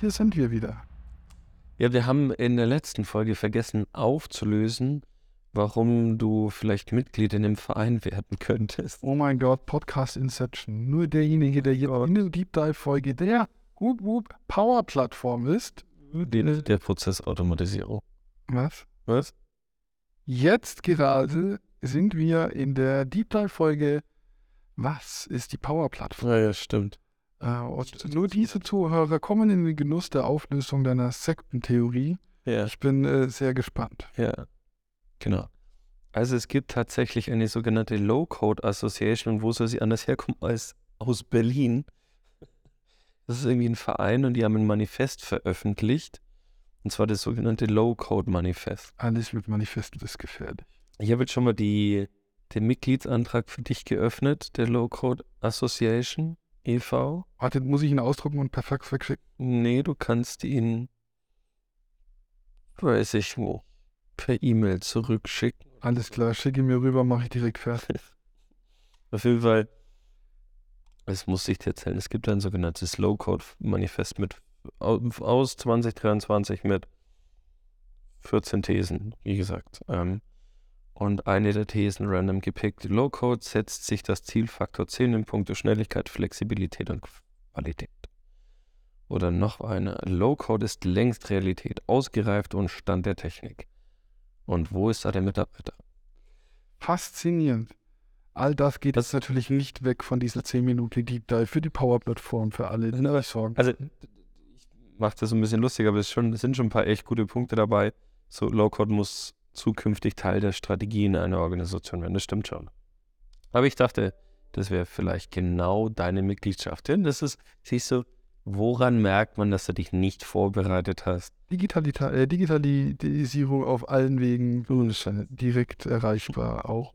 hier sind wir wieder. Ja, wir haben in der letzten Folge vergessen aufzulösen, warum du vielleicht Mitglied in dem Verein werden könntest. Oh mein Gott, Podcast Inception. Nur derjenige, der hier in der Deep Dive Folge der Whoop Whoop Power Plattform ist. Den, der Prozessautomatisierung. Was? Was? Jetzt gerade sind wir in der Deep Dive Folge Was ist die Power Plattform? Ja, ja, stimmt. Äh, und nur diese Zuhörer kommen in den Genuss der Auflösung deiner Sektentheorie. Ja, Ich bin äh, sehr gespannt. ja. Genau. Also es gibt tatsächlich eine sogenannte Low-Code Association. Wo soll sie anders herkommen als aus Berlin? Das ist irgendwie ein Verein und die haben ein Manifest veröffentlicht. Und zwar das sogenannte Low-Code Manifest. Alles mit Manifesten ist gefährlich. Ich habe jetzt schon mal die, den Mitgliedsantrag für dich geöffnet, der Low-Code Association e.V. Warte, muss ich ihn ausdrucken und per Fax wegschicken? Nee, du kannst ihn, weiß ich wo, per E-Mail zurückschicken. Alles klar, schicke mir rüber, mache ich direkt fertig. Auf jeden Fall, das muss ich dir erzählen, es gibt ein sogenanntes Low-Code-Manifest mit au- aus 2023 mit 14 Thesen, wie gesagt. Ähm, und eine der Thesen random gepickt. Low-Code setzt sich das Ziel Faktor 10 in puncto Schnelligkeit, Flexibilität und Qualität. Oder noch eine. Low-Code ist längst Realität, ausgereift und Stand der Technik. Und wo ist da der Mitarbeiter? Faszinierend. All das geht Das- jetzt natürlich nicht weg von dieser 10 Minuten Deep Dive für die Power-Plattform, für alle, die sich sorgen. Also, ich mache das ein bisschen lustig, aber es, schon, es sind schon ein paar echt gute Punkte dabei. So, Low-Code muss zukünftig Teil der Strategie in einer Organisation werden. Das stimmt schon. Aber ich dachte, das wäre vielleicht genau deine Mitgliedschaft. Denn das ist, siehst du, woran merkt man, dass du dich nicht vorbereitet hast? Digitalita äh, Digitalisierung auf allen Wegen äh, direkt erreichbar, auch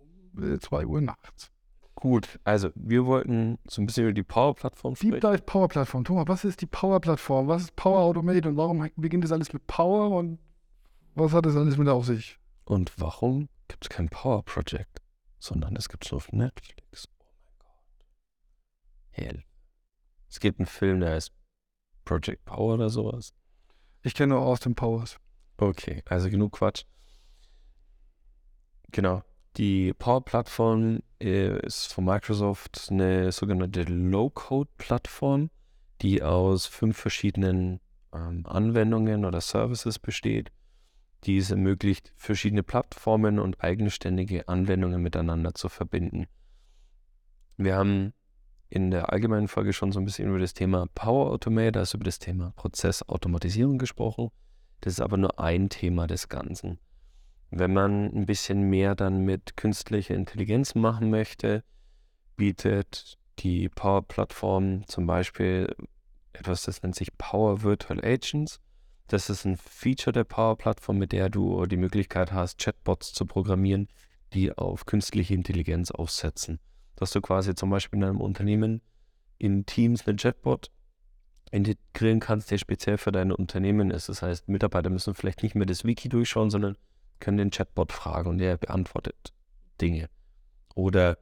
2 Uhr nachts. Gut, also wir wollten so ein bisschen über die Power-Plattform Deep sprechen. Dive Power Plattform. Thomas, was ist die Power Plattform? Was ist Power Automate und warum beginnt das alles mit Power und was hat das alles mit auf sich? Und warum gibt es kein Power Project, sondern es gibt es nur auf Netflix? Oh mein Gott. Hell. Es gibt einen Film, der heißt Project Power oder sowas. Ich kenne nur Austin Powers. Okay, also genug Quatsch. Genau. Die Power-Plattform äh, ist von Microsoft eine sogenannte Low-Code-Plattform, die aus fünf verschiedenen ähm, Anwendungen oder Services besteht, die es ermöglicht, verschiedene Plattformen und eigenständige Anwendungen miteinander zu verbinden. Wir haben in der allgemeinen Folge schon so ein bisschen über das Thema Power Automate, also über das Thema Prozessautomatisierung gesprochen. Das ist aber nur ein Thema des Ganzen. Wenn man ein bisschen mehr dann mit künstlicher Intelligenz machen möchte, bietet die Power-Plattform zum Beispiel etwas, das nennt sich Power Virtual Agents. Das ist ein Feature der Power-Plattform, mit der du die Möglichkeit hast, Chatbots zu programmieren, die auf künstliche Intelligenz aufsetzen. Dass du quasi zum Beispiel in einem Unternehmen in Teams einen Chatbot integrieren kannst, der speziell für dein Unternehmen ist. Das heißt, Mitarbeiter müssen vielleicht nicht mehr das Wiki durchschauen, sondern können den Chatbot fragen und der beantwortet Dinge. Oder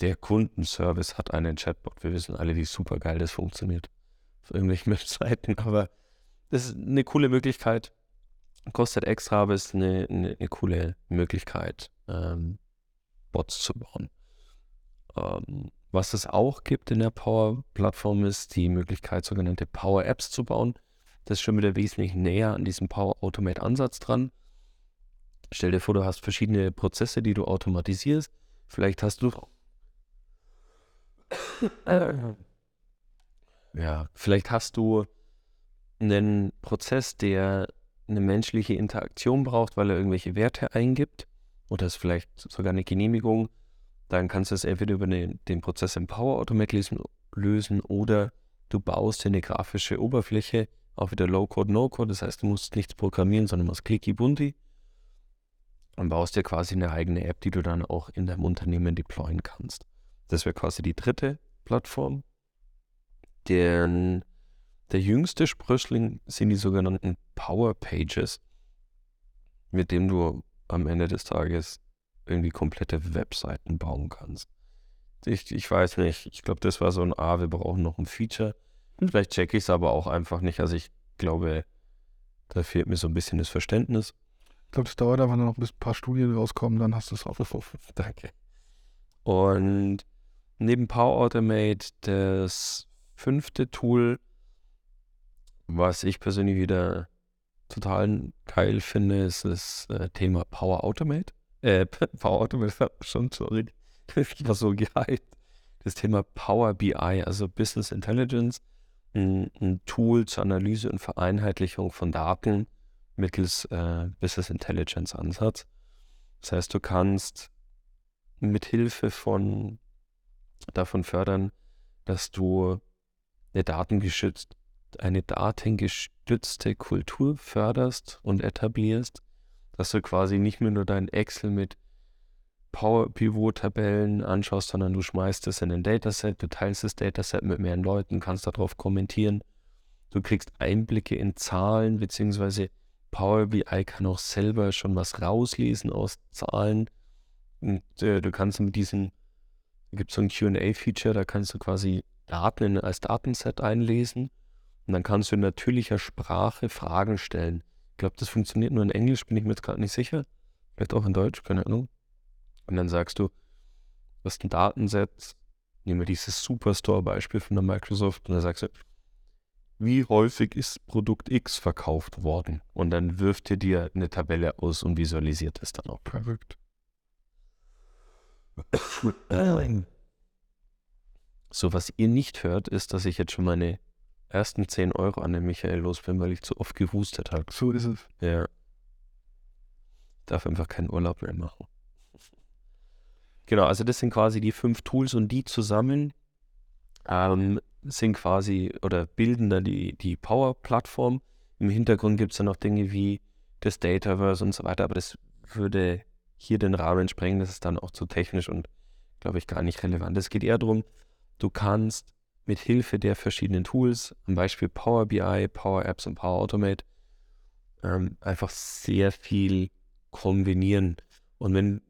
der Kundenservice hat einen Chatbot. Wir wissen alle, wie super geil das funktioniert auf irgendwelchen Webseiten, aber das ist eine coole Möglichkeit. Kostet extra, aber ist eine, eine, eine coole Möglichkeit, ähm, Bots zu bauen. Ähm, was es auch gibt in der Power-Plattform ist die Möglichkeit, sogenannte Power-Apps zu bauen. Das ist schon wieder wesentlich näher an diesem Power-Automate-Ansatz dran. Stell dir vor, du hast verschiedene Prozesse, die du automatisierst. Vielleicht hast du. Ja, vielleicht hast du einen Prozess, der eine menschliche Interaktion braucht, weil er irgendwelche Werte eingibt. Oder ist vielleicht sogar eine Genehmigung. Dann kannst du es entweder über den, den Prozess im Power Automate lösen, oder du baust dir eine grafische Oberfläche, auch wieder Low-Code, No-Code. Das heißt, du musst nichts programmieren, sondern machst Clicky Bunti und baust dir quasi eine eigene App, die du dann auch in deinem Unternehmen deployen kannst. Das wäre quasi die dritte Plattform. Der, der jüngste Sprössling sind die sogenannten Power Pages, mit dem du am Ende des Tages irgendwie komplette Webseiten bauen kannst. Ich, ich weiß nicht, ich glaube, das war so ein A, wir brauchen noch ein Feature. Vielleicht checke ich es aber auch einfach nicht. Also ich glaube, da fehlt mir so ein bisschen das Verständnis. Ich glaube, das dauert einfach noch, bis ein paar Studien rauskommen, dann hast du es auch. Danke. Und neben Power Automate das fünfte Tool, was ich persönlich wieder total geil finde, ist das äh, Thema Power Automate. Äh, Power Automate, schon, sorry. Ich war so gehypt. Das Thema Power BI, also Business Intelligence, ein, ein Tool zur Analyse und Vereinheitlichung von Daten mittels äh, Business Intelligence Ansatz. Das heißt, du kannst mit Hilfe von davon fördern, dass du eine datengestützt, eine datengestützte Kultur förderst und etablierst, dass du quasi nicht mehr nur dein Excel mit Power Pivot Tabellen anschaust, sondern du schmeißt es in ein Dataset, du teilst das Dataset mit mehreren Leuten, kannst darauf kommentieren. Du kriegst Einblicke in Zahlen, beziehungsweise Power BI kann auch selber schon was rauslesen aus Zahlen. Und äh, du kannst mit diesem, da gibt es so ein QA-Feature, da kannst du quasi Daten als Datenset einlesen und dann kannst du in natürlicher Sprache Fragen stellen. Ich glaube, das funktioniert nur in Englisch, bin ich mir jetzt gerade nicht sicher. Vielleicht auch in Deutsch, keine Ahnung. Und dann sagst du, du hast ein Datenset, nehmen wir dieses Superstore-Beispiel von der Microsoft, und dann sagst du, wie häufig ist Produkt X verkauft worden? Und dann wirft er dir eine Tabelle aus und visualisiert es dann auch. Verrückt. So, was ihr nicht hört, ist, dass ich jetzt schon meine ersten 10 Euro an den Michael los bin, weil ich zu oft gehustet habe. So ist es. Ja. Ich darf einfach keinen Urlaub mehr machen. Genau, also das sind quasi die fünf Tools und die zusammen ähm, sind quasi oder bilden dann die, die Power-Plattform. Im Hintergrund gibt es dann noch Dinge wie das Dataverse und so weiter, aber das würde hier den Rahmen sprengen. Das ist dann auch zu technisch und, glaube ich, gar nicht relevant. Es geht eher darum, du kannst mit Hilfe der verschiedenen Tools, zum Beispiel Power BI, Power Apps und Power Automate, ähm, einfach sehr viel kombinieren. Und wenn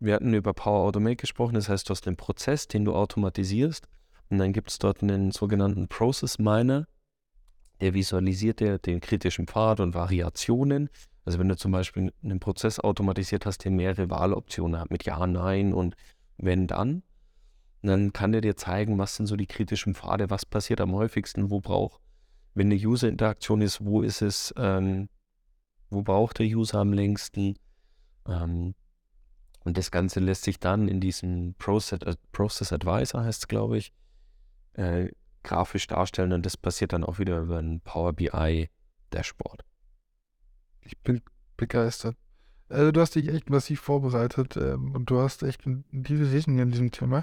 wir hatten über Power Automate gesprochen, das heißt, du hast einen Prozess, den du automatisierst und dann gibt es dort einen sogenannten Process Miner, der visualisiert dir den kritischen Pfad und Variationen. Also wenn du zum Beispiel einen Prozess automatisiert hast, der mehrere Wahloptionen hat mit Ja, Nein und Wenn, Dann, dann kann der dir zeigen, was sind so die kritischen Pfade, was passiert am häufigsten, wo braucht, wenn eine User-Interaktion ist, wo ist es, ähm, wo braucht der User am längsten. Ähm, und das Ganze lässt sich dann in diesem Process, äh, Process Advisor, heißt es, glaube ich, äh, grafisch darstellen und das passiert dann auch wieder über ein Power BI Dashboard. Ich bin begeistert. Also du hast dich echt massiv vorbereitet ähm, und du hast echt ein tiefe Wissen in diesem Thema.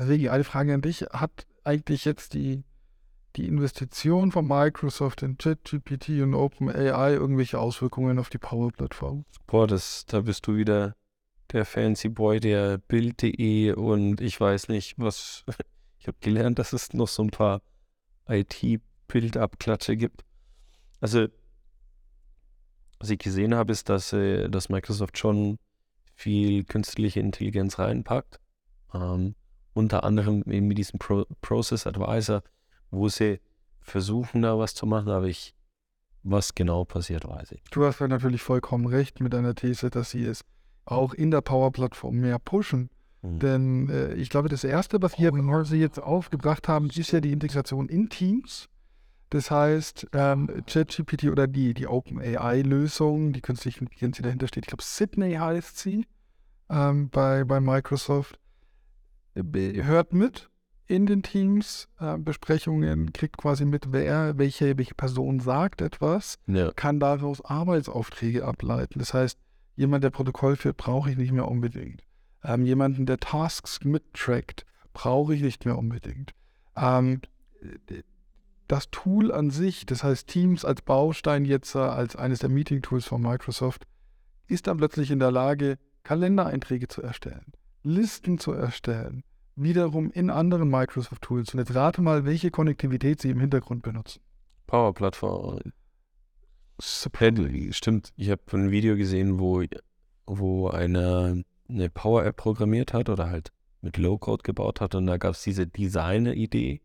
Deswegen eine Frage an dich. Hat eigentlich jetzt die, die Investition von Microsoft in ChatGPT und OpenAI irgendwelche Auswirkungen auf die Power-Plattform? Boah, das, da bist du wieder der Fancy Boy der Bild.de und ich weiß nicht, was ich habe gelernt, dass es noch so ein paar IT-Bildabklatsche gibt. Also, was ich gesehen habe, ist, dass, äh, dass Microsoft schon viel künstliche Intelligenz reinpackt. Ähm, unter anderem eben mit diesem Pro Process Advisor, wo sie versuchen, da was zu machen, aber ich, was genau passiert, weiß ich. Du hast ja natürlich vollkommen recht mit deiner These, dass sie es auch in der Power-Plattform mehr pushen. Mhm. Denn äh, ich glaube, das Erste, was wir Sie jetzt aufgebracht haben, ist ja die Integration in Teams. Das heißt, ähm, ChatGPT oder die, die OpenAI-Lösung, die künstliche Intelligenz, die dahinter steht, ich glaube, Sydney heißt sie ähm, bei, bei Microsoft, äh, hört mit in den Teams, äh, Besprechungen, kriegt quasi mit, wer, welche, welche Person sagt etwas, ja. kann daraus Arbeitsaufträge ableiten. Das heißt, jemand, der Protokoll führt, brauche ich nicht mehr unbedingt ähm, jemanden, der Tasks mittrackt, brauche ich nicht mehr unbedingt. Ähm, das Tool an sich, das heißt Teams als Baustein jetzt äh, als eines der Meeting-Tools von Microsoft, ist dann plötzlich in der Lage, Kalendereinträge zu erstellen, Listen zu erstellen, wiederum in anderen Microsoft-Tools. Und jetzt rate mal, welche Konnektivität sie im Hintergrund benutzen. Power-Plattform. Stimmt, ich habe ein Video gesehen, wo, wo eine eine Power-App programmiert hat oder halt mit Low-Code gebaut hat und da gab es diese Designer-Idee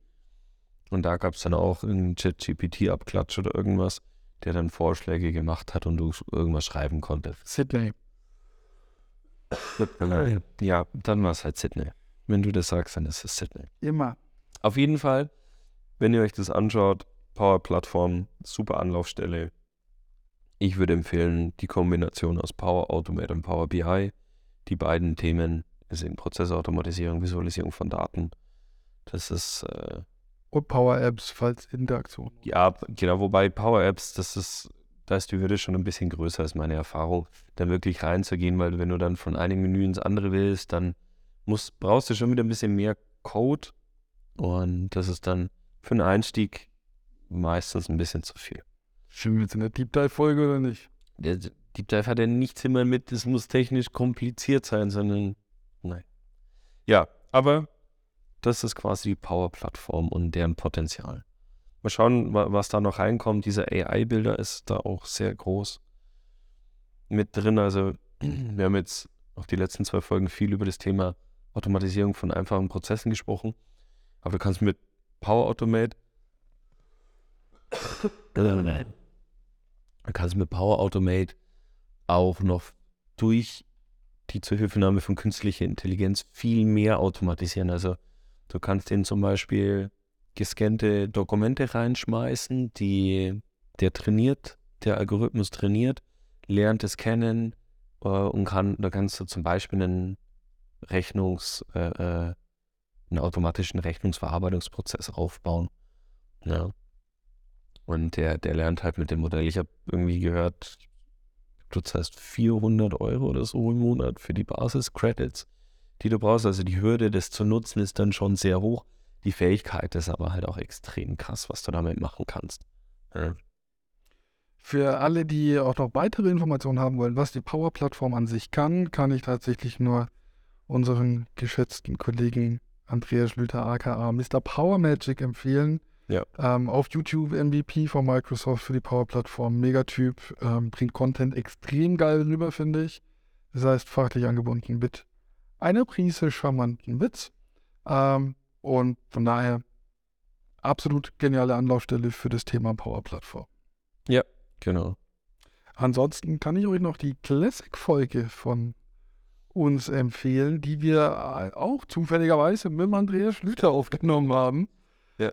Und da gab es dann auch einen Chat-GPT-Abklatsch oder irgendwas, der dann Vorschläge gemacht hat und du irgendwas schreiben konntest. Sydney. Ja, dann war es halt Sydney. Wenn du das sagst, dann ist es Sydney. Immer. Auf jeden Fall, wenn ihr euch das anschaut, Power Plattform, super Anlaufstelle. Ich würde empfehlen, die Kombination aus Power Automate und Power BI. Die beiden Themen sind Prozessautomatisierung, Visualisierung von Daten. Das ist äh, Und Power Apps, falls Interaktion. Ja, genau, wobei Power Apps, das ist, da ist die Hürde schon ein bisschen größer als meine Erfahrung, da wirklich reinzugehen, weil wenn du dann von einem Menü ins andere willst, dann musst, brauchst du schon wieder ein bisschen mehr Code und das ist dann für einen Einstieg meistens ein bisschen zu viel. Stimmen wir jetzt in der Deep Dive Folge oder nicht? Der Deep Dive hat ja nichts immer mit, es muss technisch kompliziert sein, sondern nein. Ja, aber das ist quasi die Power-Plattform und deren Potenzial. Mal schauen, wa- was da noch reinkommt. Dieser AI-Bilder ist da auch sehr groß mit drin. Also wir haben jetzt auch die letzten zwei Folgen viel über das Thema Automatisierung von einfachen Prozessen gesprochen. Aber du kannst mit Power Automate Du kannst mit Power Automate auch noch durch die Zuhilfenahme von künstlicher Intelligenz viel mehr automatisieren. Also du kannst den zum Beispiel gescannte Dokumente reinschmeißen, die der trainiert, der Algorithmus trainiert, lernt es kennen äh, und kann, da kannst du zum Beispiel einen Rechnungs, äh, äh, einen automatischen Rechnungsverarbeitungsprozess aufbauen. Ja. Und der, der lernt halt mit dem Modell. Ich habe irgendwie gehört, du zahlst 400 Euro oder so im Monat für die Basis-Credits, die du brauchst. Also die Hürde, das zu nutzen, ist dann schon sehr hoch. Die Fähigkeit ist aber halt auch extrem krass, was du damit machen kannst. Ja. Für alle, die auch noch weitere Informationen haben wollen, was die Power-Plattform an sich kann, kann ich tatsächlich nur unseren geschätzten Kollegen Andreas Schlüter aka Mr. Power Magic empfehlen. Ja. Ähm, auf YouTube MVP von Microsoft für die Power-Plattform. Megatyp, ähm, bringt Content extrem geil rüber, finde ich. Das heißt, fachlich angebunden mit einer Prise charmanten Witz. Ähm, und von daher absolut geniale Anlaufstelle für das Thema Power-Plattform. Genau. Ansonsten kann ich euch noch die Classic-Folge von uns empfehlen, die wir äh, auch zufälligerweise mit Andreas Schlüter aufgenommen haben. Ja.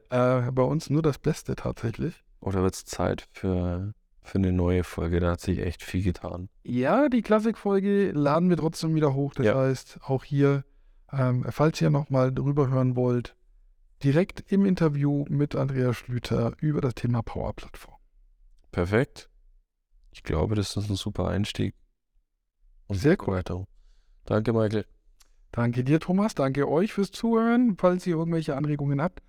Äh, bei uns nur das Beste tatsächlich. Oder wird es Zeit für, für eine neue Folge? Da hat sich echt viel getan. Ja, die Classic-Folge laden wir trotzdem wieder hoch. Das Ja. heißt, auch hier, ähm, falls ihr nochmal drüber hören wollt, direkt im Interview mit Andreas Schlüter über das Thema Power-Plattform. Perfekt. Ich glaube, das ist ein super Einstieg. Und Sehr cool. weiter. Danke, Michael. Danke dir, Thomas. Danke euch fürs Zuhören. Falls ihr irgendwelche Anregungen habt,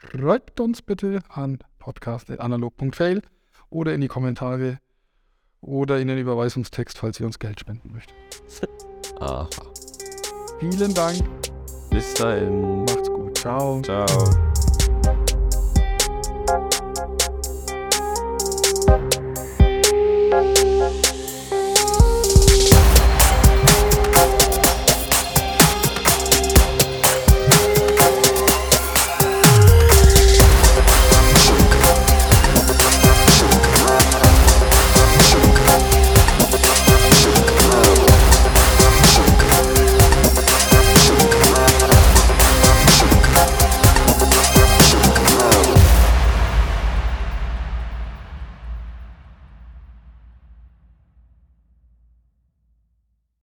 schreibt uns bitte an podcast.analog.fail oder in die Kommentare oder in den Überweisungstext, falls ihr uns Geld spenden möchtet. Aha. Vielen Dank. Bis dahin. Macht's gut. Ciao. Ciao.